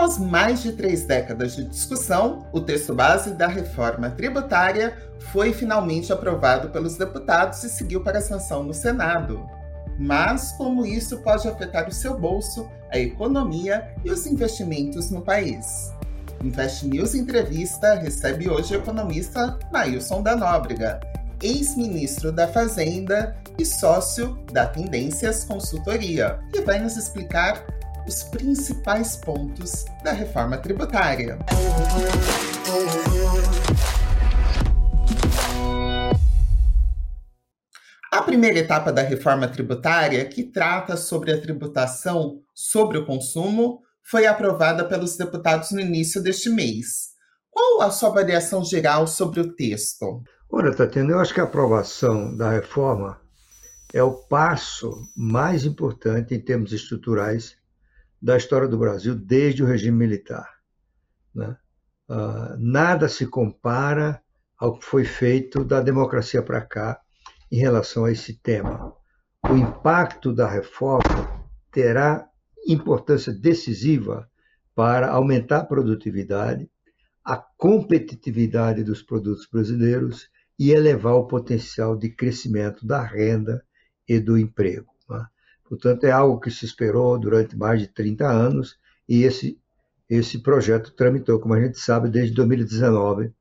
Após mais de três décadas de discussão, o texto base da reforma tributária foi finalmente aprovado pelos deputados e seguiu para a sanção no Senado. Mas como isso pode afetar o seu bolso, a economia e os investimentos no país? Invest News Entrevista recebe hoje o economista Nailson da Nóbrega, ex-ministro da Fazenda e sócio da Tendências Consultoria, que vai nos explicar os principais pontos da reforma tributária. A primeira etapa da reforma tributária, que trata sobre a tributação sobre o consumo, foi aprovada pelos deputados no início deste mês. Qual a sua avaliação geral sobre o texto? Olha, Tatiana, eu acho que a aprovação da reforma é o passo mais importante em termos estruturais da história do Brasil desde o regime militar. Né? Uh, nada se compara ao que foi feito da democracia para cá em relação a esse tema. O impacto da reforma terá importância decisiva para aumentar a produtividade, a competitividade dos produtos brasileiros e elevar o potencial de crescimento da renda e do emprego. Portanto, é algo que se esperou durante mais de 30 anos e esse, esse projeto tramitou, como a gente sabe, desde 2019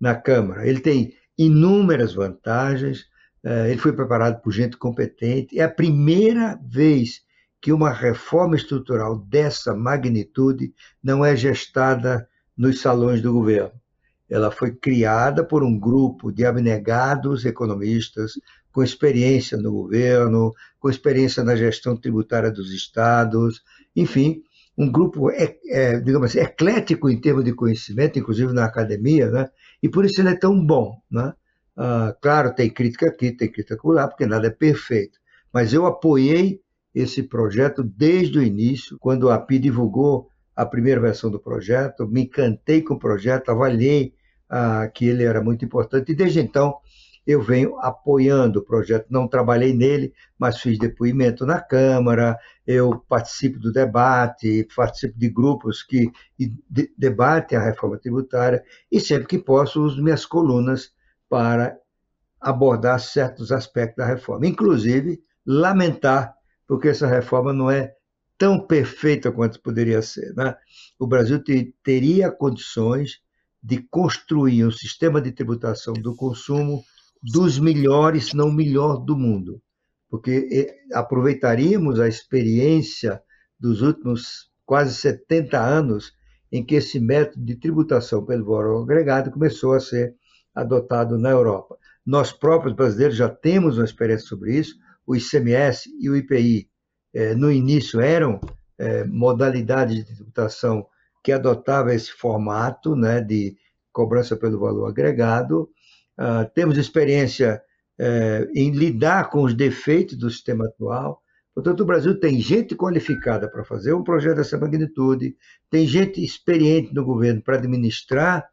na Câmara. Ele tem inúmeras vantagens, eh, ele foi preparado por gente competente, é a primeira vez que uma reforma estrutural dessa magnitude não é gestada nos salões do governo. Ela foi criada por um grupo de abnegados economistas com experiência no governo, com experiência na gestão tributária dos estados, enfim, um grupo, é, é, digamos assim, eclético em termos de conhecimento, inclusive na academia, né? e por isso ele é tão bom. Né? Ah, claro, tem crítica aqui, tem crítica lá, porque nada é perfeito, mas eu apoiei esse projeto desde o início, quando a API divulgou a primeira versão do projeto, me encantei com o projeto, avaliei ah, que ele era muito importante, e desde então eu venho apoiando o projeto. Não trabalhei nele, mas fiz depoimento na Câmara, eu participo do debate, participo de grupos que de, debatem a reforma tributária, e sempre que posso uso minhas colunas para abordar certos aspectos da reforma. Inclusive, lamentar, porque essa reforma não é tão perfeita quanto poderia ser. Né? O Brasil te, teria condições de construir um sistema de tributação do consumo dos melhores, se não melhor do mundo, porque aproveitaríamos a experiência dos últimos quase 70 anos em que esse método de tributação pelo valor agregado começou a ser adotado na Europa. Nós próprios brasileiros já temos uma experiência sobre isso, o ICMS e o IPI eh, no início eram eh, modalidades de tributação que adotavam esse formato né, de cobrança pelo valor agregado, Uh, temos experiência uh, em lidar com os defeitos do sistema atual. Portanto, o Brasil tem gente qualificada para fazer um projeto dessa magnitude, tem gente experiente no governo para administrar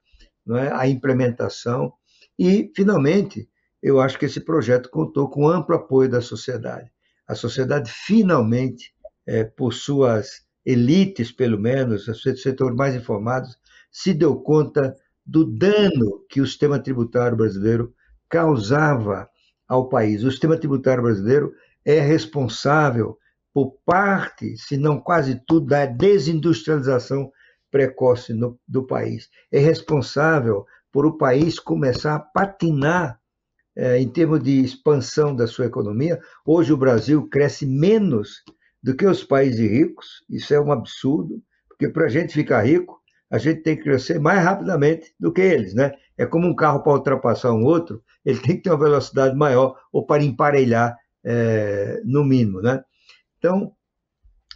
é, a implementação, e, finalmente, eu acho que esse projeto contou com amplo apoio da sociedade. A sociedade, finalmente, é, por suas elites, pelo menos, os setores mais informados, se deu conta do dano que o sistema tributário brasileiro causava ao país. O sistema tributário brasileiro é responsável por parte, se não quase tudo, da desindustrialização precoce no, do país. É responsável por o país começar a patinar é, em termos de expansão da sua economia. Hoje o Brasil cresce menos do que os países ricos, isso é um absurdo, porque para a gente ficar rico, a gente tem que crescer mais rapidamente do que eles, né? É como um carro para ultrapassar um outro, ele tem que ter uma velocidade maior ou para emparelhar é, no mínimo, né? Então,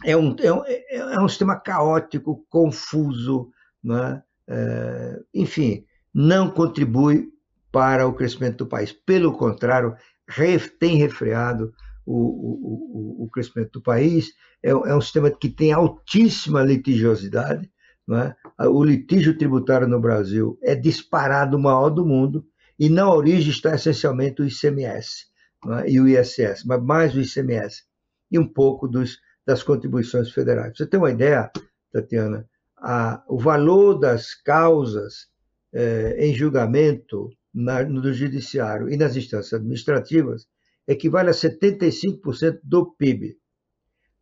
é um, é um, é um sistema caótico, confuso, né? É, enfim, não contribui para o crescimento do país. Pelo contrário, tem refreado o, o, o, crescimento do país. É, é um sistema que tem altíssima litigiosidade, é? O litígio tributário no Brasil é disparado o maior do mundo e na origem está essencialmente o ICMS é? e o ISS, mas mais o ICMS e um pouco dos, das contribuições federais. Você tem uma ideia, Tatiana? a, o valor das causas eh, em julgamento na, no judiciário e nas instâncias administrativas equivale a 75% do PIB.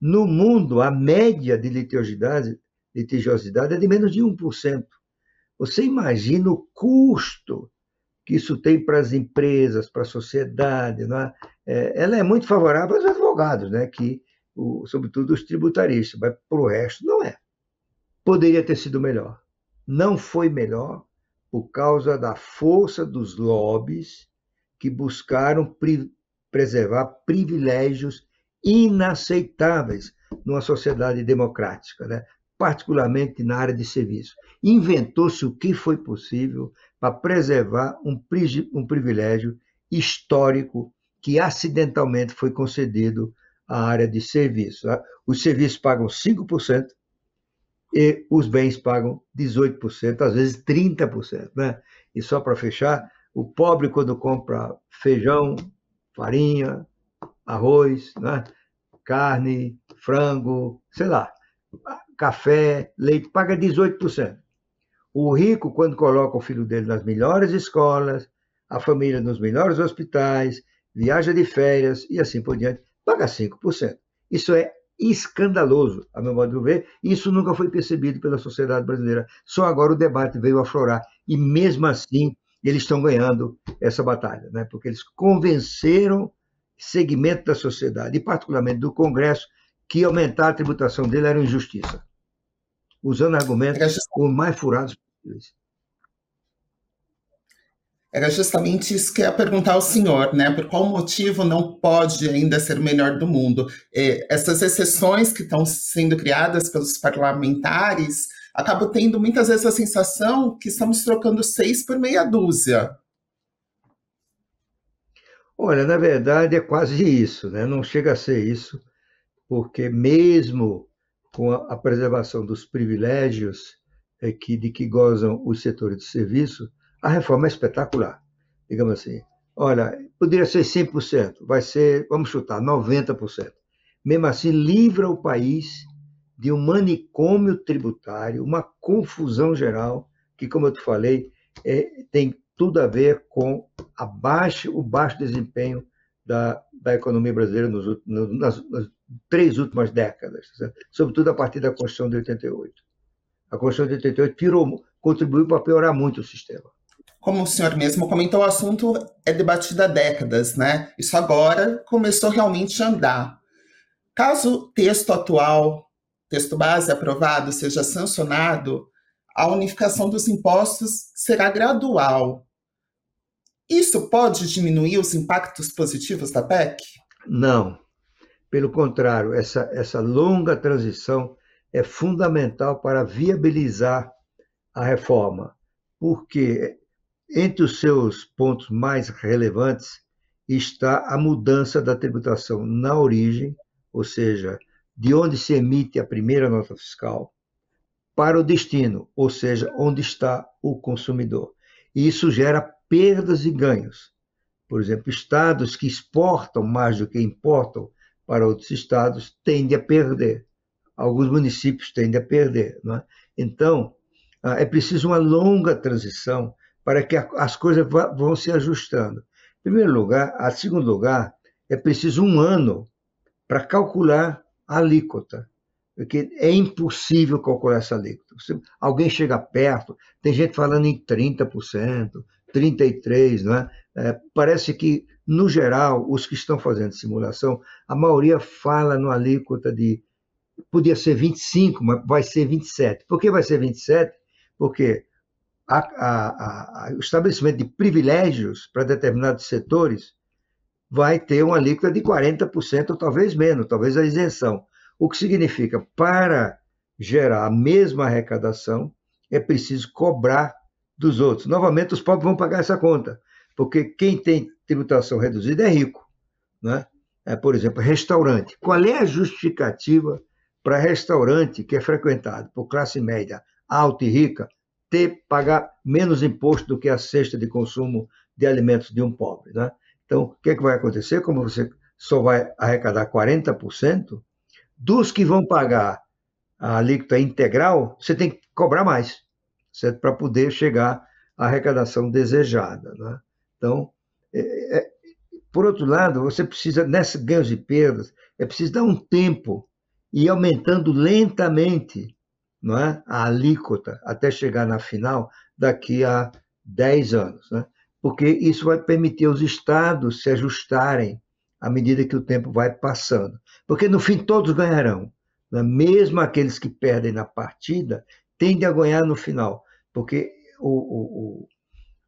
No mundo, a média de litigiosidade, litigiosidade é de menos de 1%. Você imagina o custo que isso tem para as empresas, para a sociedade. Não é? É, ela é muito favorável aos advogados, né? que, o, sobretudo os tributaristas, mas para o resto não é. Poderia ter sido melhor. Não foi melhor por causa da força dos lobbies que buscaram pri preservar privilégios inaceitáveis numa sociedade democrática, né? Particularmente na área de serviço. Inventou-se o que foi possível para preservar um, um privilégio histórico que acidentalmente foi concedido à área de serviço. Né? Os serviços pagam 5% e os bens pagam 18%, às vezes 30%. Né? E só para fechar, o pobre, quando compra feijão, farinha, arroz, né? carne, frango, sei lá, café, leite, paga 18%. O rico, quando coloca o filho dele nas melhores escolas, a família nos melhores hospitais, viaja de férias e assim por diante, paga 5%. Isso é escandaloso, a meu modo de ver, isso nunca foi percebido pela sociedade brasileira. Só agora o debate veio aflorar, e mesmo assim eles estão ganhando essa batalha, né? porque eles convenceram segmento da sociedade, e particularmente do Congresso, que aumentar a tributação dele era injustiça, usando argumentos os mais furados possíveis. Era justamente isso que eu ia perguntar ao senhor, né? Por qual motivo não pode ainda ser o melhor do mundo? Essas exceções que estão sendo criadas pelos parlamentares acabam tendo muitas vezes a sensação que estamos trocando seis por meia dúzia. Olha, na verdade é quase isso, né? Não chega a ser isso, porque mesmo com a preservação dos privilégios é, que, de que gozam os setores de serviço, a reforma é espetacular. Digamos assim, olha, poderia ser 100%, vai ser, vamos chutar, 90%. Mesmo assim, livra o país de um manicômio tributário, uma confusão geral, que, como eu te falei, é, tem tudo a ver com a baixo, o baixo desempenho da, da economia brasileira nos, nas, nas, três últimas décadas, sobretudo a partir da Constituição de 88. A Constituição de 88 pirou, contribuiu para piorar muito o sistema. Como o senhor mesmo comentou, o assunto é debatido há décadas, né? Isso agora começou realmente a andar. Caso o texto atual, texto base aprovado, seja sancionado, a unificação dos impostos será gradual. Isso pode diminuir os impactos positivos da PEC? Não. Pelo contrário, essa, essa longa transição é fundamental para viabilizar a reforma, porque entre os seus pontos mais relevantes está a mudança da tributação na origem, ou seja, de onde se emite a primeira nota fiscal, para o destino, ou seja, onde está o consumidor. E isso gera perdas e ganhos. Por exemplo, estados que exportam mais do que importam para outros estados tendem a perder. Alguns municípios tendem a perder. É? Então, ah, é preciso uma longa transição para que as coisas vão se ajustando. Em primeiro lugar, a segundo lugar, é preciso um ano para calcular a alíquota, porque é impossível calcular essa alíquota. alguém chega perto, tem gente falando em 30%, 33%, não é? é? Parece que, no geral, os que estão fazendo simulação, a maioria fala no alíquota de podia ser 25, mas vai ser 27. Por que vai ser 27? Porque a, a, a, o estabelecimento de privilégios para determinados setores vai ter uma alíquota de 40%, ou talvez menos, talvez a isenção. O que significa, para gerar a mesma arrecadação, é preciso cobrar dos outros. Novamente, os pobres vão pagar essa conta, porque quem tem tributação reduzida é rico. Né? É, por exemplo, restaurante. Qual é a justificativa para restaurante que é frequentado por classe média alta e rica ter pagar menos imposto do que a cesta de consumo de alimentos de um pobre. Né? Então, o que, é que vai acontecer? Como você só vai arrecadar 40%, dos que vão pagar a alíquota integral, você tem que cobrar mais, certo? Para poder chegar à arrecadação desejada. Né? Então, por outro lado, você precisa, nessas ganhos e perdas, é preciso dar um tempo e ir aumentando lentamente não é? a alíquota até chegar na final daqui a 10 anos. Né? Porque isso vai permitir aos estados se ajustarem à medida que o tempo vai passando. Porque no fim todos ganharão. Né? Mesmo aqueles que perdem na partida tendem a ganhar no final. Porque o, o,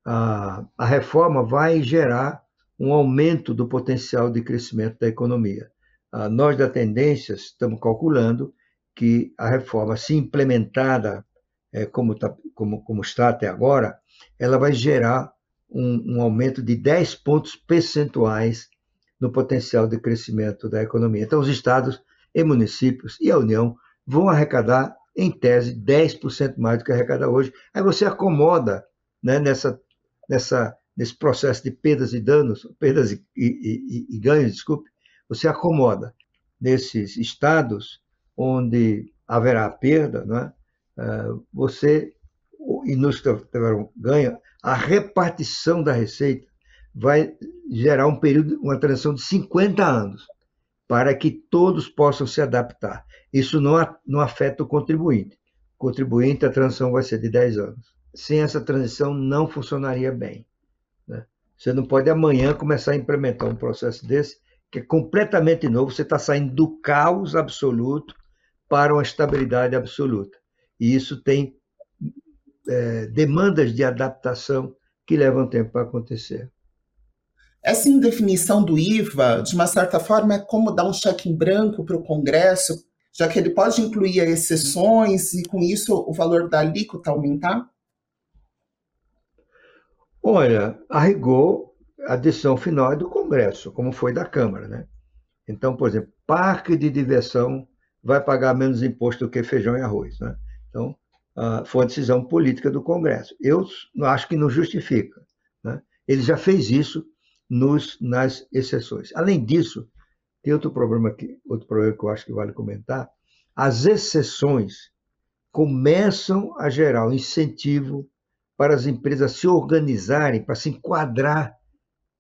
a, a reforma vai gerar um aumento do potencial de crescimento da economia. Ah, nós da Tendências estamos calculando que a reforma, se implementada é, como, tá, como, como, está até agora, ela vai gerar um, um, aumento de 10 pontos percentuais no potencial de crescimento da economia. Então, os estados e municípios e a União vão arrecadar, em tese, 10% mais do que arrecada hoje. Aí você acomoda né, nessa, nessa nesse processo de perdas e danos, perdas e, e, e, e ganhos, desculpe, você acomoda nesses estados onde haverá perda, né? você, e nos que tiveram ganho, a repartição da receita vai gerar um período, uma transição de 50 anos, para que todos possam se adaptar. Isso não, não afeta o contribuinte. O contribuinte, a transição vai ser de 10 anos. Sem essa transição, não funcionaria bem. Né? Você não pode amanhã começar a implementar um processo desse, que é completamente novo, você está saindo do caos absoluto para uma estabilidade absoluta. E isso tem é, demandas de adaptação que levam tempo para acontecer. Essa indefinição do IVA, de uma certa forma, é como dar um cheque em branco para o Congresso, já que ele pode incluir exceções e, com isso, o valor da alíquota aumentar? Olha, a rigor, a decisão final é do Congresso, como foi da Câmara, né? Então, por exemplo, parque de diversão vai pagar menos imposto do que feijão e arroz, né? Então, uh, foi uma decisão política do Congresso. Eu acho que não justifica, né? Ele já fez isso nos, nas exceções. Além disso, tem outro problema aqui, outro problema que eu acho que vale comentar. As exceções começam a gerar um incentivo para as empresas se organizarem, para se enquadrar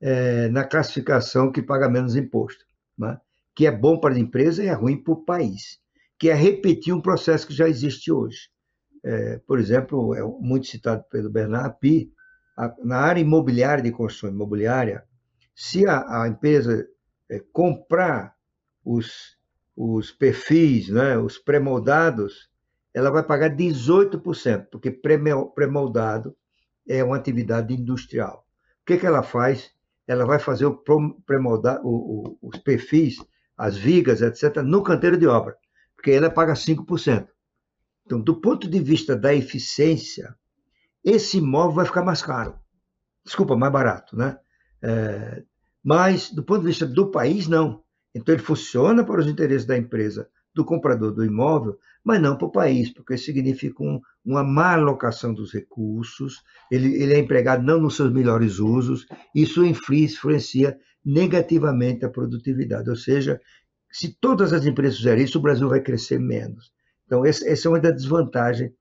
é, na classificação que paga menos imposto, né? que é bom para a empresa e é ruim para o país, que é repetir um processo que já existe hoje. É, por exemplo, é muito citado pelo Bernard Pi, a, na área imobiliária de construção imobiliária, se a, a empresa é, comprar os, os perfis, né, os pré-moldados, ela vai pagar 18%, porque pré-moldado é uma atividade industrial. O que, que ela faz? Ela vai fazer o pré-moldar, os perfis, as vigas, etc., no canteiro de obra, porque ela paga 5%. Então, do ponto de vista da eficiência, esse imóvel vai ficar mais caro. Desculpa, mais barato, né? É, mas, do ponto de vista do país, não. Então, ele funciona para os interesses da empresa, do comprador do imóvel, mas não para o país, porque significa um, uma má alocação dos recursos, ele, ele, é empregado não nos seus melhores usos, isso influencia negativamente a produtividade. Ou seja, se todas as empresas fizerem isso, o Brasil vai crescer menos. Então, essa é uma das desvantagens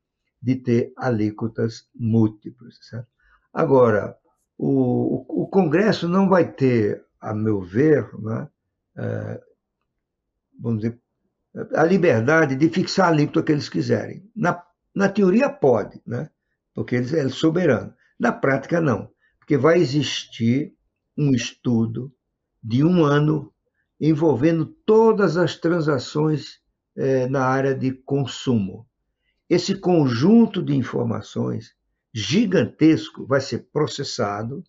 de ter alíquotas múltiplas. Certo? Agora, o, o, Congresso não vai ter, a meu ver, né, é, vamos dizer, a liberdade de fixar a alíquota que eles quiserem. Na, na teoria pode, né? porque eles é soberano. Na prática, não, porque vai existir um estudo de um ano envolvendo todas as transações eh, na área de consumo. Esse conjunto de informações gigantesco vai ser processado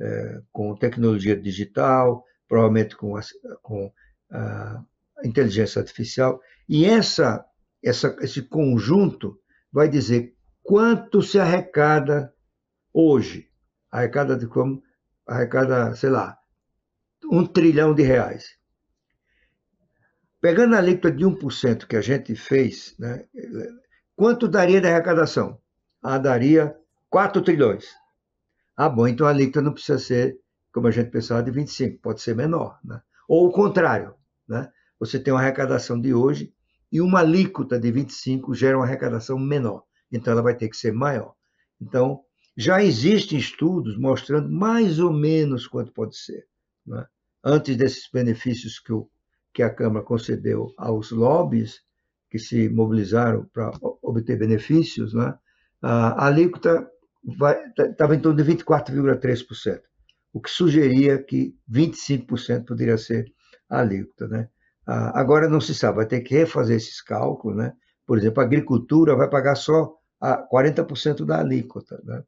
eh, com tecnologia digital, provavelmente com, com a, inteligência artificial, e essa, essa, esse conjunto vai dizer quanto se arrecada hoje. Arrecada de como? Arrecada, sei lá, um trilhão de reais. Pegando a alíquota de 1% que a gente fez, né, quanto daria de arrecadação? Ah, daria 4 trilhões. Ah, bom, então a alíquota não precisa ser, como a gente pensava, de 25, pode ser menor. Né? Ou o contrário. Né? Você tem uma arrecadação de hoje e uma alíquota de 25% gera uma arrecadação menor. Então, ela vai ter que ser maior. Então, já existem estudos mostrando mais ou menos quanto pode ser. Né? Antes desses benefícios que, o, que a Câmara concedeu aos lobbies, que se mobilizaram para obter benefícios, né? a alíquota estava em torno de 24,3%, o que sugeria que 25% poderia ser a alíquota. Né? Agora não se sabe, vai ter que refazer esses cálculos. Né? Por exemplo, a agricultura vai pagar só 40% da alíquota. Né?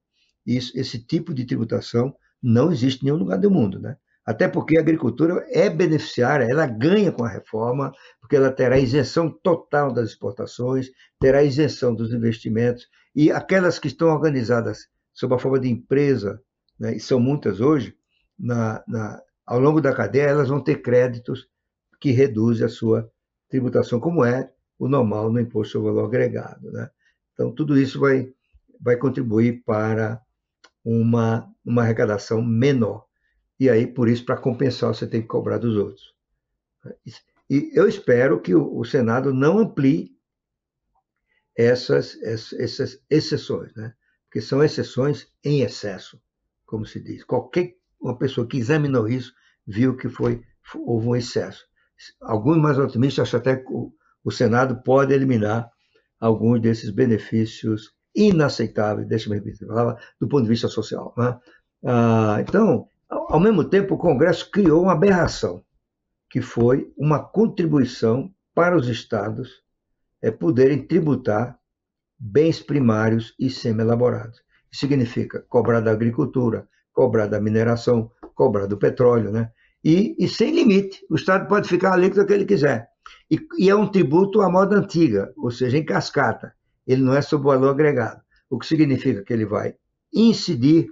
Isso, esse tipo de tributação não existe em nenhum lugar do mundo. Né? Até porque a agricultura é beneficiária, ela ganha com a reforma, porque ela terá isenção total das exportações, terá isenção dos investimentos, e aquelas que estão organizadas sob a forma de empresa, né, e são muitas hoje, na, na, ao longo da cadeia, elas vão ter créditos que reduzem a sua tributação, como é o normal no imposto sobre valor agregado. Né? Então, tudo isso vai, vai contribuir para uma, uma arrecadação menor. E aí, por isso, para compensar, você tem que cobrar dos outros. E eu espero que o, o Senado não amplie essas, essas exceções, né? porque são exceções em excesso, como se diz. Qualquer uma pessoa que examinou isso viu que foi houve um excesso. Alguns mais otimistas acham até que o, Senado pode eliminar alguns desses benefícios inaceitáveis, deixa-me falar, do ponto de vista social. Né? Ah, então, ao mesmo tempo, o Congresso criou uma aberração, que foi uma contribuição para os estados é, poderem tributar bens primários e semi-elaborados. Isso significa cobrar da agricultura, cobrar da mineração, cobrar do petróleo, né? E, e sem limite. O Estado pode ficar o que ele quiser. E, e, é um tributo à moda antiga, ou seja, em cascata. Ele não é sobre o valor agregado, o que significa que ele vai incidir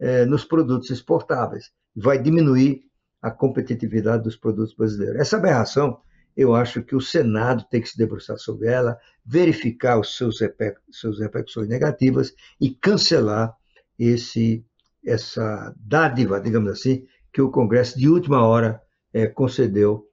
eh, nos produtos exportáveis, vai diminuir a competitividade dos produtos brasileiros. Essa aberração, eu acho que o Senado tem que se debruçar sobre ela, verificar os seus, seus repercussões negativas e cancelar esse, essa dádiva, digamos assim, que o Congresso de última hora eh, concedeu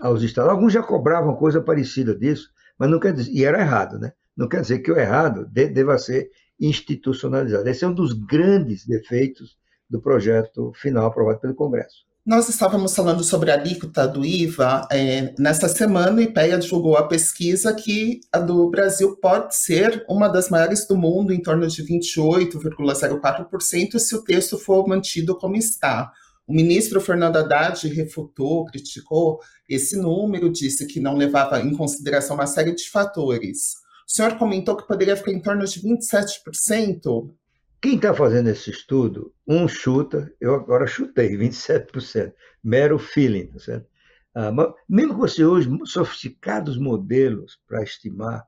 aos estados. Alguns já cobravam coisa parecida disso, mas não quer dizer, e era errado, né? Não quer dizer que o errado deva ser institucionalizado. Esse é um dos grandes defeitos do projeto final aprovado pelo Congresso. Nós estávamos falando sobre a alíquota do IVA. É, nessa semana, o IPEA divulgou a pesquisa que a do Brasil pode ser uma das maiores do mundo, em torno de 28,04%, se o texto for mantido como está. O ministro Fernando Haddad refutou, criticou esse número, disse que não levava em consideração uma série de fatores. O senhor comentou que poderia ficar em torno de 27%. Quem está fazendo esse estudo, um chuta, eu agora chutei 27%, mero feeling, tá certo? Ah, mesmo que você use sofisticados modelos para estimar,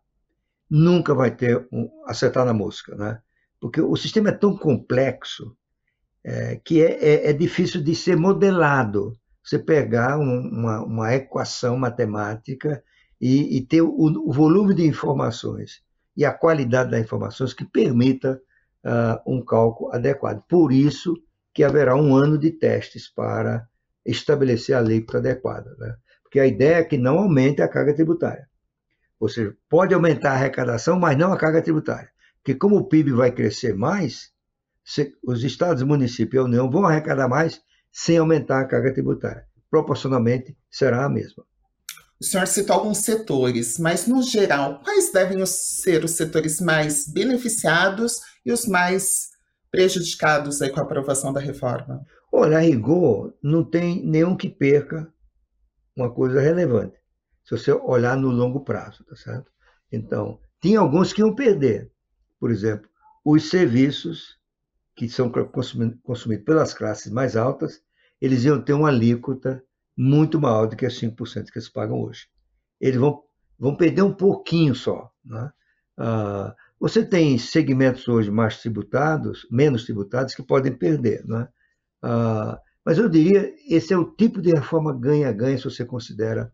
nunca vai ter um, acertar na mosca, né? Porque o sistema é tão complexo é, que é, é, é, difícil de ser modelado. Você pegar um, uma, uma, equação matemática e, e ter o, o, volume de informações e a qualidade das informações que permita uh, um cálculo adequado. Por isso que haverá um ano de testes para estabelecer a alíquota adequada. Né? Porque a ideia é que não aumente a carga tributária. Seja, pode aumentar a arrecadação, mas não a carga tributária. Porque como o PIB vai crescer mais, os estados, municípios e a União vão arrecadar mais sem aumentar a carga tributária. Proporcionalmente, será a mesma. O senhor citou alguns setores, mas, no geral, quais devem ser os setores mais beneficiados e os mais prejudicados aí com a aprovação da reforma? Olha, a rigor, não tem nenhum que perca uma coisa relevante, se você olhar no longo prazo, tá certo? Então, tinha alguns que iam perder. Por exemplo, os serviços que são consumidos pelas classes mais altas, eles iam ter uma alíquota muito maior do que os 5% que eles pagam hoje. Eles vão, vão perder um pouquinho só. Né? Ah, você tem segmentos hoje mais tributados, menos tributados, que podem perder. Né? Ah, mas eu diria, esse é o tipo de reforma ganha-ganha se você considera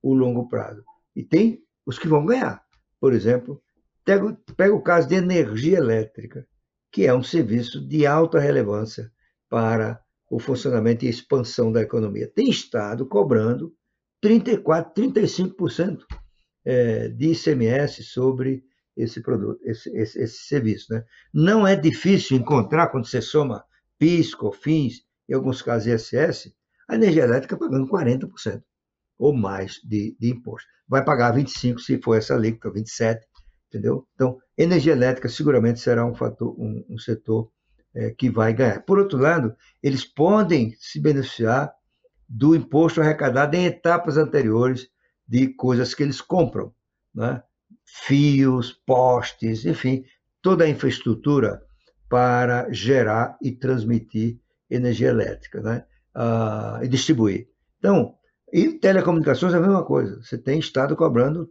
o longo prazo. E tem os que vão ganhar. Por exemplo, pega, pega o caso de energia elétrica que é um serviço de alta relevância para o funcionamento e expansão da economia. Tem Estado cobrando 34%, 35% é, de ICMS sobre esse produto, esse, esse, esse serviço. Né? Não é difícil encontrar, quando você soma PIS, COFINS, em alguns casos ISS, a energia elétrica pagando 40% ou mais de, de imposto. Vai pagar 25% se for essa alíquota, 27%, entendeu? Então, energia elétrica seguramente será um fator, um, um setor é, que vai ganhar. Por outro lado, eles podem se beneficiar do imposto arrecadado em etapas anteriores de coisas que eles compram, né? fios, postes, enfim, toda a infraestrutura para gerar e transmitir energia elétrica né? Uh, e distribuir. Então, e telecomunicações é a mesma coisa. Você tem Estado cobrando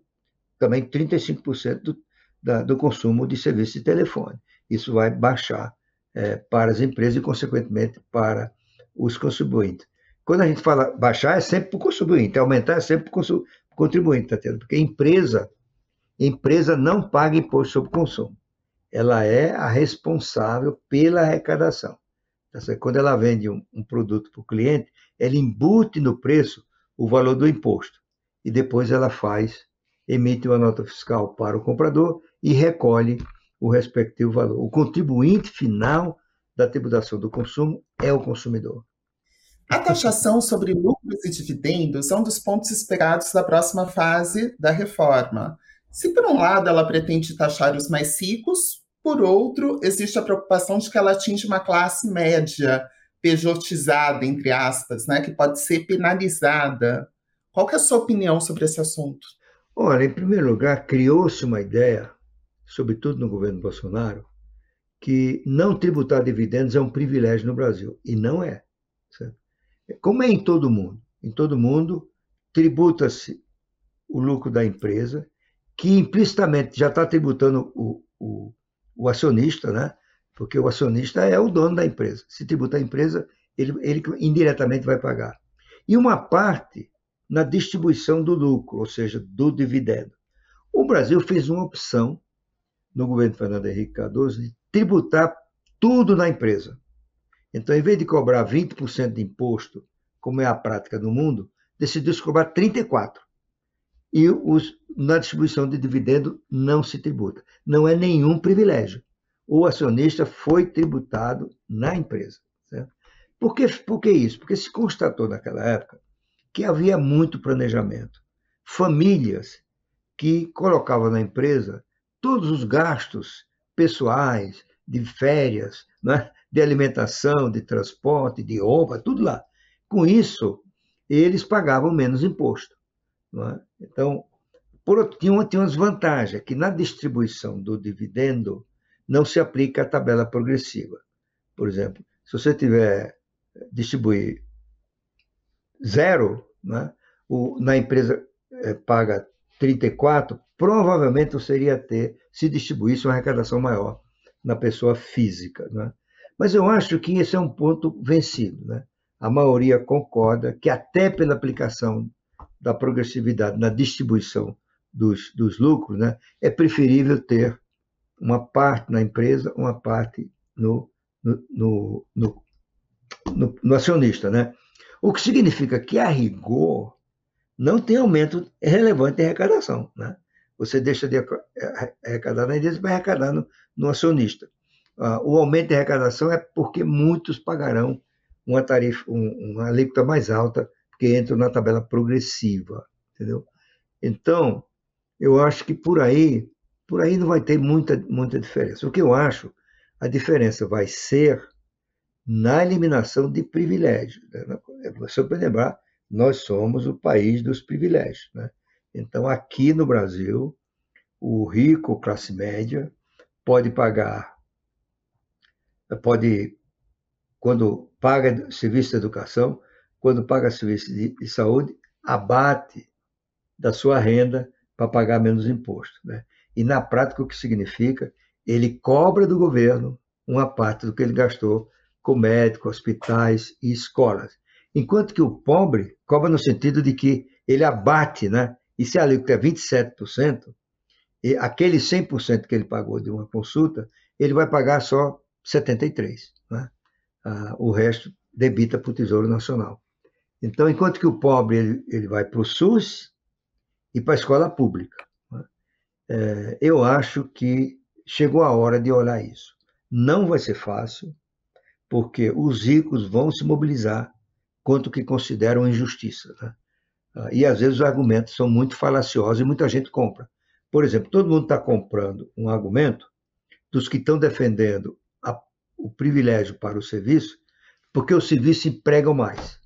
também 35% do, da, do consumo de serviço de telefone. Isso vai baixar é, para as empresas e, consequentemente, para os contribuintes. Quando a gente fala baixar, é sempre para o contribuinte, aumentar é sempre para o contribuinte, tá tendo? Porque empresa, empresa não paga imposto sobre consumo. Ela é a responsável pela arrecadação. Tá Quando ela vende um, um produto para o cliente, ela embute no preço o valor do imposto. E depois ela faz, emite uma nota fiscal para o comprador e recolhe o respectivo valor. O contribuinte final da tributação do consumo é o consumidor. A taxação sobre lucros e dividendos é um dos pontos esperados da próxima fase da reforma. Se, por um lado, ela pretende taxar os mais ricos, por outro, existe a preocupação de que ela atinge uma classe média, pejotizada, entre aspas, né, que pode ser penalizada. Qual é a sua opinião sobre esse assunto? Olha, em primeiro lugar, criou-se uma ideia sobretudo no governo Bolsonaro, que não tributar dividendos é um privilégio no Brasil. E não é. Certo? Como é em todo mundo. Em todo mundo, tributa-se o lucro da empresa, que implicitamente já está tributando o, o, o, acionista, né? porque o acionista é o dono da empresa. Se tributar a empresa, ele, ele indiretamente vai pagar. E uma parte na distribuição do lucro, ou seja, do dividendo. O Brasil fez uma opção no governo Fernando Henrique Cardoso de tributar tudo na empresa. Então, em vez de cobrar 20% de imposto, como é a prática no mundo, decidiu-se cobrar 34%. E os, na distribuição de dividendo não se tributa. Não é nenhum privilégio. O acionista foi tributado na empresa. Certo? Por, que, por que isso? Porque se constatou naquela época que havia muito planejamento. Famílias que colocavam na empresa todos os gastos pessoais, de férias, né? de alimentação, de transporte, de roupa, tudo lá. Com isso, eles pagavam menos imposto. É? Então, por, tinha, uma, tinha umas vantagens, que na distribuição do dividendo não se aplica a tabela progressiva. Por exemplo, se você tiver distribuir zero, né? o, na empresa é, paga 34, provavelmente você iria ter, se distribuísse, uma arrecadação maior na pessoa física. Né? Mas eu acho que esse é um ponto vencido. Né? A maioria concorda que, até pela aplicação da progressividade na distribuição dos, dos lucros, né, é preferível ter uma parte na empresa, uma parte no, no, no, no acionista. Né? O que significa que, a rigor, não tem aumento relevante em arrecadação. Né? você deixa de arrecadar na empresa vai arrecadar no, no acionista. Ah, o aumento de arrecadação é porque muitos pagarão uma tarifa, um, uma alíquota mais alta, porque entram na tabela progressiva, entendeu? Então, eu acho que por aí, por aí não vai ter muita, muita diferença. O que eu acho, a diferença vai ser na eliminação de privilégios. Né? Você pode lembrar, nós somos o país dos privilégios, né? Então, aqui no Brasil, o rico, classe média, pode pagar, pode, quando paga serviço de educação, quando paga serviço de, de saúde, abate da sua renda para pagar menos imposto. Né? E, na prática, o que significa? Ele cobra do governo uma parte do que ele gastou com médicos, hospitais e escolas. Enquanto que o pobre cobra no sentido de que ele abate né, e se a alíquota é 27%, e aquele 100% que ele pagou de uma consulta, ele vai pagar só 73%. Né? Ah, o resto debita para o Tesouro Nacional. Então, enquanto que o pobre ele, ele vai para o SUS e para a escola pública. Né? É, eu acho que chegou a hora de olhar isso. Não vai ser fácil, porque os ricos vão se mobilizar contra o que consideram injustiça. Né? Ah, e às vezes os argumentos são muito falaciosos e muita gente compra. Por exemplo, todo mundo está comprando um argumento dos que estão defendendo a, o privilégio para o serviço, porque os serviços empregam mais.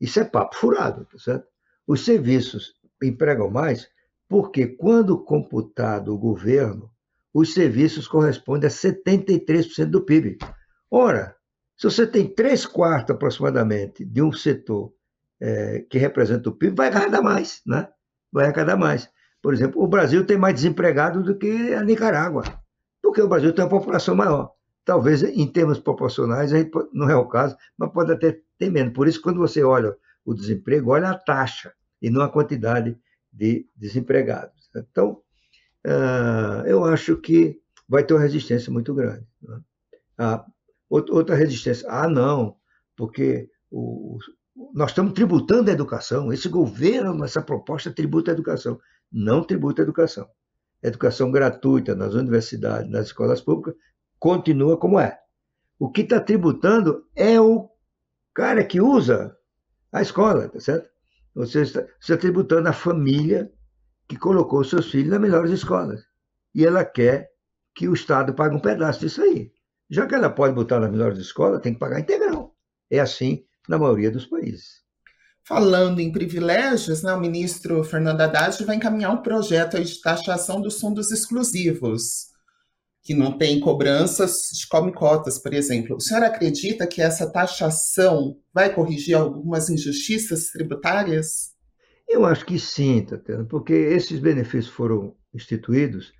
Isso é papo furado, tá certo? Os serviços empregam mais porque, quando computado o governo, os serviços correspondem a 73% do PIB. Ora, se você tem três quartos aproximadamente de um setor é, que representa o PIB, vai arrecadar mais, né? Vai arrecadar mais. Por exemplo, o Brasil tem mais desempregados do que a Nicarágua, porque o Brasil tem uma população maior. Talvez em termos proporcionais, não é o caso, mas pode até ter menos. Por isso, quando você olha o desemprego, olha a taxa e não a quantidade de desempregados. Então, uh, eu acho que vai ter uma resistência muito grande. Né? Outra resistência, ah, não, porque o, nós estamos tributando a educação, esse governo, essa proposta tributa a educação. Não tributa a educação. Educação gratuita nas universidades, nas escolas públicas, continua como é. O que está tributando é o cara que usa a escola, tá certo? Você está, você está tributando a família que colocou seus filhos nas melhores escolas. E ela quer que o Estado pague um pedaço disso aí. Já que ela pode botar nas melhores escolas, tem que pagar integral. É assim na maioria dos países. Falando em privilégios, né, o ministro Fernando Haddad vai encaminhar um projeto de taxação dos fundos exclusivos, que não tem cobranças de come-cotas, por exemplo. O senhor acredita que essa taxação vai corrigir algumas injustiças tributárias? Eu acho que sim, Tatiana, porque esses benefícios foram instituídos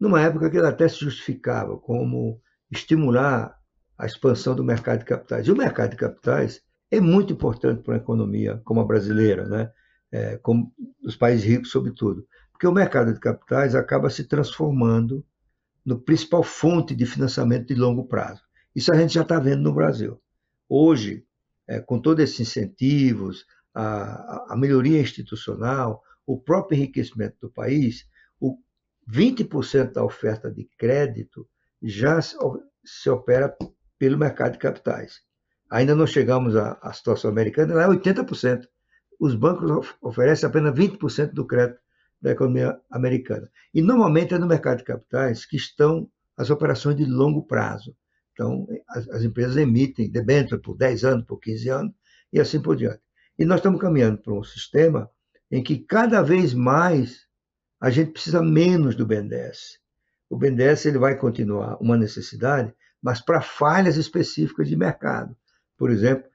numa época que ele até se justificava como estimular a expansão do mercado de capitais. E o mercado de capitais é muito importante para uma economia como a brasileira, né? É, como os países ricos, sobretudo. Porque o mercado de capitais acaba se transformando no principal fonte de financiamento de longo prazo. Isso a gente já está vendo no Brasil. Hoje, é, com todos esses incentivos, a, a, melhoria institucional, o próprio enriquecimento do país, o 20% da oferta de crédito já se, opera pelo mercado de capitais. Ainda não chegamos à, à situação americana, lá é 80%. Os bancos oferecem apenas 20% do crédito da economia americana. E normalmente é no mercado de capitais que estão as operações de longo prazo. Então, as, as empresas emitem debênture por 10 anos, por 15 anos e assim por diante. E nós estamos caminhando para um sistema em que cada vez mais a gente precisa menos do BNDES. O BNDES ele vai continuar uma necessidade, mas para falhas específicas de mercado por exemplo,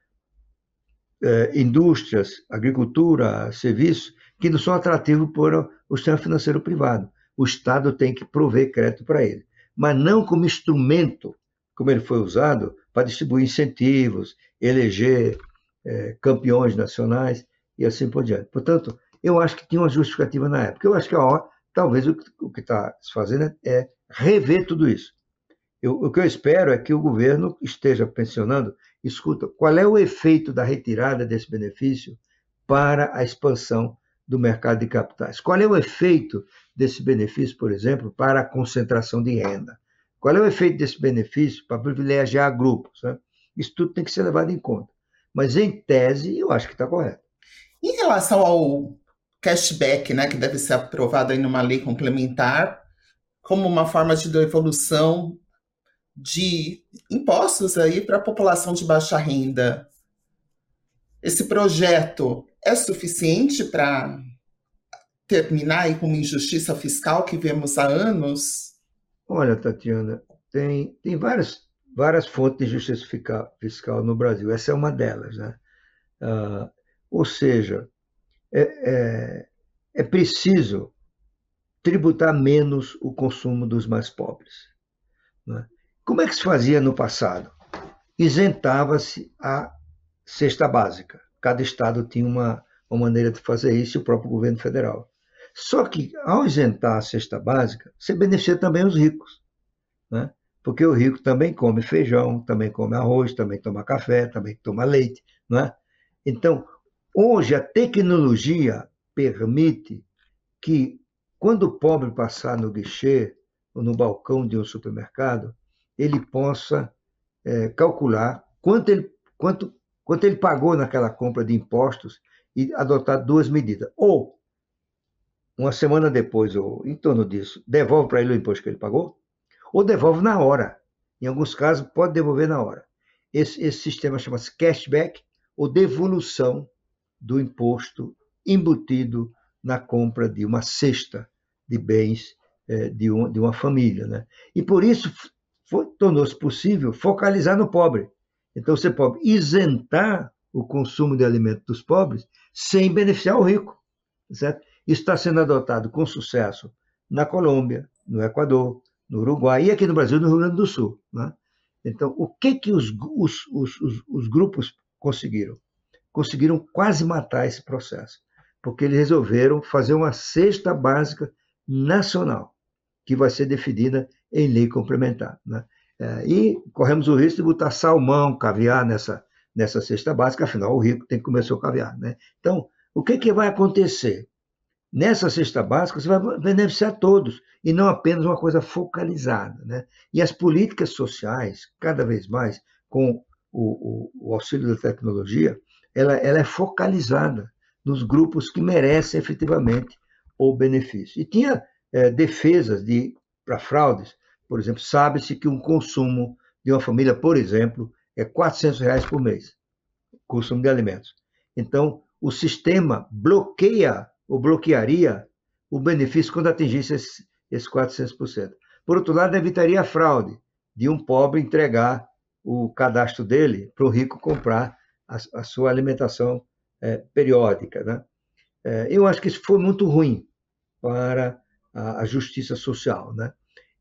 é, indústrias, agricultura, serviços, que não são atrativos para o sistema financeiro privado. O Estado tem que prover crédito para ele, mas não como instrumento, como ele foi usado, para distribuir incentivos, eleger é, campeões nacionais e assim por diante. Portanto, eu acho que tinha uma justificativa na época. Eu acho que a talvez o, que está se fazendo é rever tudo isso. Eu, o que eu espero é que o governo esteja pensionando escuta, qual é o efeito da retirada desse benefício para a expansão do mercado de capitais? Qual é o efeito desse benefício, por exemplo, para a concentração de renda? Qual é o efeito desse benefício para privilegiar grupos? Né? Isso tudo tem que ser levado em conta. Mas, em tese, eu acho que está correto. Em relação ao cashback, né, que deve ser aprovado em uma lei complementar, como uma forma de devolução de impostos aí para a população de baixa renda. Esse projeto é suficiente para terminar aí com uma injustiça fiscal que vemos há anos? Olha, Tatiana, tem, tem várias, várias fontes de justiça fiscal no Brasil. Essa é uma delas. Né? Uh, ou seja, é, é, é preciso tributar menos o consumo dos mais pobres. Né? Como é que se fazia no passado? Isentava-se a cesta básica. Cada estado tinha uma, uma maneira de fazer isso, e o próprio governo federal. Só que, ao isentar a cesta básica, você beneficia também os ricos. Né? Porque o rico também come feijão, também come arroz, também toma café, também toma leite. Né? Então, hoje a tecnologia permite que quando o pobre passar no guichê ou no balcão de um supermercado, ele possa é, calcular quanto ele, quanto, quanto ele pagou naquela compra de impostos e adotar duas medidas. Ou, uma semana depois, ou em torno disso, devolve para ele o imposto que ele pagou, ou devolve na hora. Em alguns casos, pode devolver na hora. Esse, esse sistema chama-se cashback, ou devolução do imposto embutido na compra de uma cesta de bens é, de, um, uma família. Né? E por isso tornou-se possível focalizar no pobre. Então você pode isentar o consumo de alimentos dos pobres sem beneficiar o rico. Certo? Isso está sendo adotado com sucesso na Colômbia, no Equador, no Uruguai e aqui no Brasil, no Rio Grande do Sul. Né? Então, o que, que os, os, os, os grupos conseguiram? Conseguiram quase matar esse processo, porque eles resolveram fazer uma cesta básica nacional, que vai ser definida em lei complementar. Né? É, e corremos o risco de botar salmão, caviar nessa, nessa cesta básica, afinal, o rico tem que comer seu caviar. Né? Então, o que, que vai acontecer? Nessa cesta básica, você vai beneficiar todos, e não apenas uma coisa focalizada. Né? E as políticas sociais, cada vez mais, com o, o, o auxílio da tecnologia, ela, ela é focalizada nos grupos que merecem efetivamente o benefício. E tinha é, defesas de para fraudes, por exemplo, sabe-se que um consumo de uma família, por exemplo, é 400 reais por mês, consumo de alimentos. Então, o sistema bloqueia ou bloquearia o benefício quando atingisse esses, esses 400%. Por outro lado, evitaria a fraude de um pobre entregar o cadastro dele para o rico comprar a, a sua alimentação é, periódica. Né? É, eu acho que isso foi muito ruim para a, a justiça social. Né?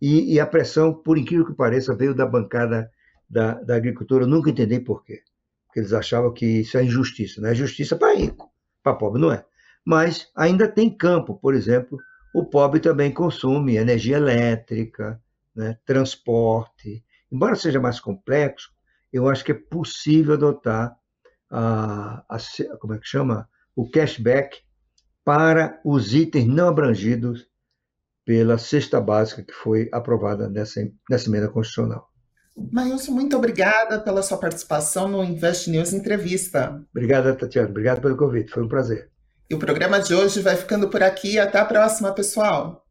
E, e, a pressão, por incrível que pareça, veio da bancada da, da agricultura. Eu nunca entendi por quê. Porque eles achavam que isso é injustiça. Não é justiça para rico, para pobre não é. Mas ainda tem campo, por exemplo, o pobre também consome energia elétrica, né, transporte. Embora seja mais complexo, eu acho que é possível adotar a, a, como é que chama? o cashback para os itens não abrangidos pela cesta básica que foi aprovada nessa, nessa emenda constitucional. Mailson, muito obrigada pela sua participação no Invest News Entrevista. Obrigada, Tatiana. Obrigado pelo convite. Foi um prazer. E o programa de hoje vai ficando por aqui. Até a próxima, pessoal.